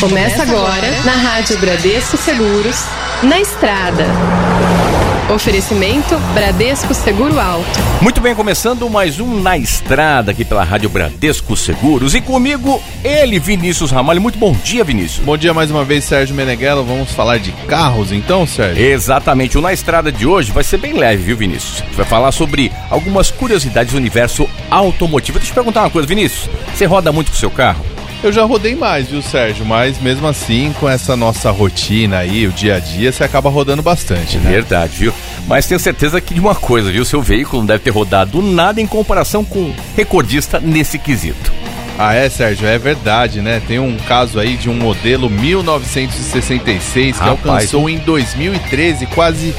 Começa agora na Rádio Bradesco Seguros, na estrada. Oferecimento Bradesco Seguro Alto. Muito bem, começando mais um Na Estrada aqui pela Rádio Bradesco Seguros. E comigo, ele, Vinícius Ramalho. Muito bom dia, Vinícius. Bom dia mais uma vez, Sérgio Meneghello. Vamos falar de carros então, Sérgio? Exatamente. O Na Estrada de hoje vai ser bem leve, viu, Vinícius? A gente vai falar sobre algumas curiosidades do universo automotivo. Deixa eu te perguntar uma coisa, Vinícius. Você roda muito com o seu carro? Eu já rodei mais, viu, Sérgio? Mas mesmo assim, com essa nossa rotina aí, o dia a dia, você acaba rodando bastante, né? Verdade, viu? Mas tenho certeza que de uma coisa, viu? Seu veículo não deve ter rodado nada em comparação com recordista nesse quesito. Ah, é, Sérgio, é verdade, né? Tem um caso aí de um modelo 1966 que Rapaz, alcançou em 2013 quase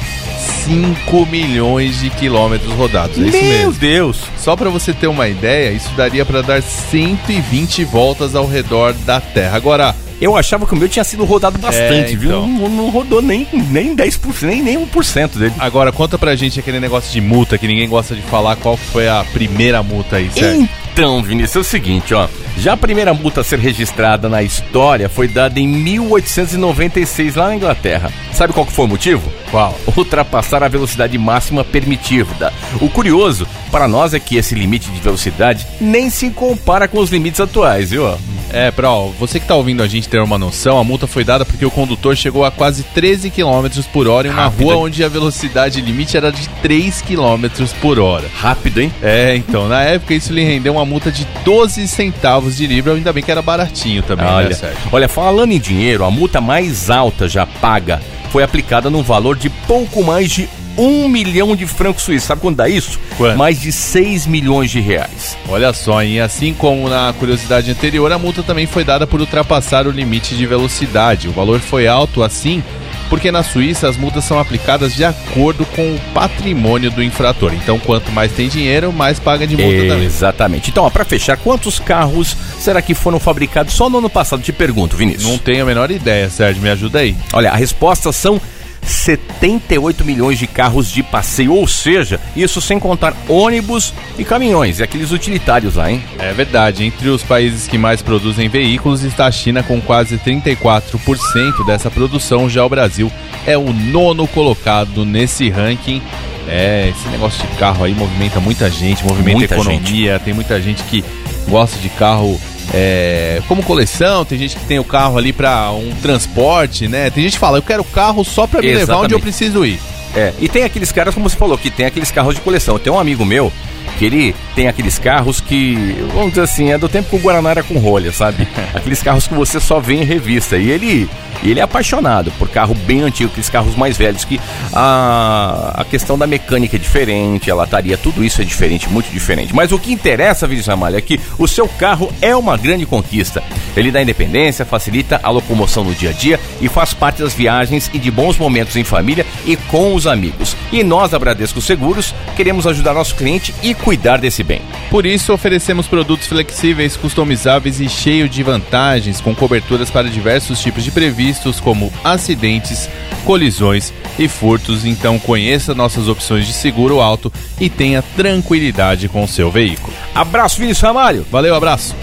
5 milhões de quilômetros rodados. É isso Meu mesmo. Deus! Só para você ter uma ideia, isso daria para dar 120 voltas ao redor da Terra. Agora, Eu achava que o meu tinha sido rodado bastante, É, viu? então. Não, não rodou nem, nem 10%, nem, nem 1% dele. agora conta pra gente aquele negócio de multa que ninguém gosta de falar. Qual foi a primeira multa aí, Sérgio? Então, Vinícius, é o seguinte, ó. Já a primeira multa a ser registrada na história foi dada em 1896 lá na Inglaterra. Sabe qual que foi o motivo? Qual? Ultrapassar a velocidade máxima permitida. O curioso para nós é que esse limite de velocidade nem se compara com os limites atuais, viu? É, Pro, você que tá ouvindo a gente ter uma noção, a multa foi dada porque o condutor chegou a quase 13 km por hora em uma Rápido, rua onde a velocidade limite era de 3 km por hora. Rápido, hein? É, então, na época isso lhe rendeu uma multa de 12 centavos de libra, ainda bem que era baratinho também, né, Olha, Sérgio? olha, falando em dinheiro, a multa mais alta já paga foi aplicada num valor de pouco mais de um milhão de francos suíços. Sabe quando dá isso? Quanto? Mais de 6 milhões de reais. Olha só, e assim como na curiosidade anterior, a multa também foi dada por ultrapassar o limite de velocidade. O valor foi alto assim porque na Suíça as multas são aplicadas de acordo com o patrimônio do infrator. Então, quanto mais tem dinheiro, mais paga de multa também. Exatamente. Então, ó, pra fechar, quantos carros será que foram fabricados só no ano passado? Te pergunto, Vinícius. Não tenho a menor ideia, Sérgio, me ajuda aí. Olha, a resposta são 78 milhões de carros de passeio, ou seja, isso sem contar ônibus e caminhões, e aqueles utilitários lá, hein? É verdade, entre os países que mais produzem veículos está a China com quase 34% dessa produção, já o Brasil é o nono colocado nesse ranking. É, esse negócio de carro aí movimenta muita gente, movimenta Muita a economia, tem muita gente que gosta de carro é, como coleção, tem gente que tem o carro ali para um transporte, né? Tem gente que fala, eu quero o carro só para me levar onde eu Exatamente. preciso ir. É, e tem aqueles caras, como você falou, que tem aqueles carros de coleção. Tem um amigo meu que ele tem aqueles carros que, vamos dizer assim, é do tempo que o Guaraná era com rolha, sabe? aqueles carros que você só vê em revista. E ele, ele é apaixonado por carro bem antigo, aqueles carros mais velhos, que a, a questão da mecânica é diferente, a lataria, tudo isso é diferente, muito diferente. Mas o que interessa, Vinícius Ramalho, é que o seu carro é uma grande conquista. Ele dá independência, facilita a locomoção no dia a dia e faz parte das viagens e de bons momentos em família e com os amigos. E nós, da Bradesco Seguros, queremos ajudar nosso cliente e cuidar desse bem. Por isso, oferecemos produtos flexíveis, customizáveis e cheios de vantagens, com coberturas para diversos tipos de previstos, como acidentes, colisões e furtos. Então, conheça nossas opções de seguro alto e tenha tranquilidade com o seu veículo. Abraço, Vinícius Ramalho! Valeu, abraço!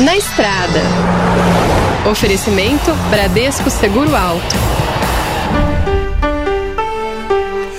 Na estrada. Oferecimento Bradesco Seguro Alto.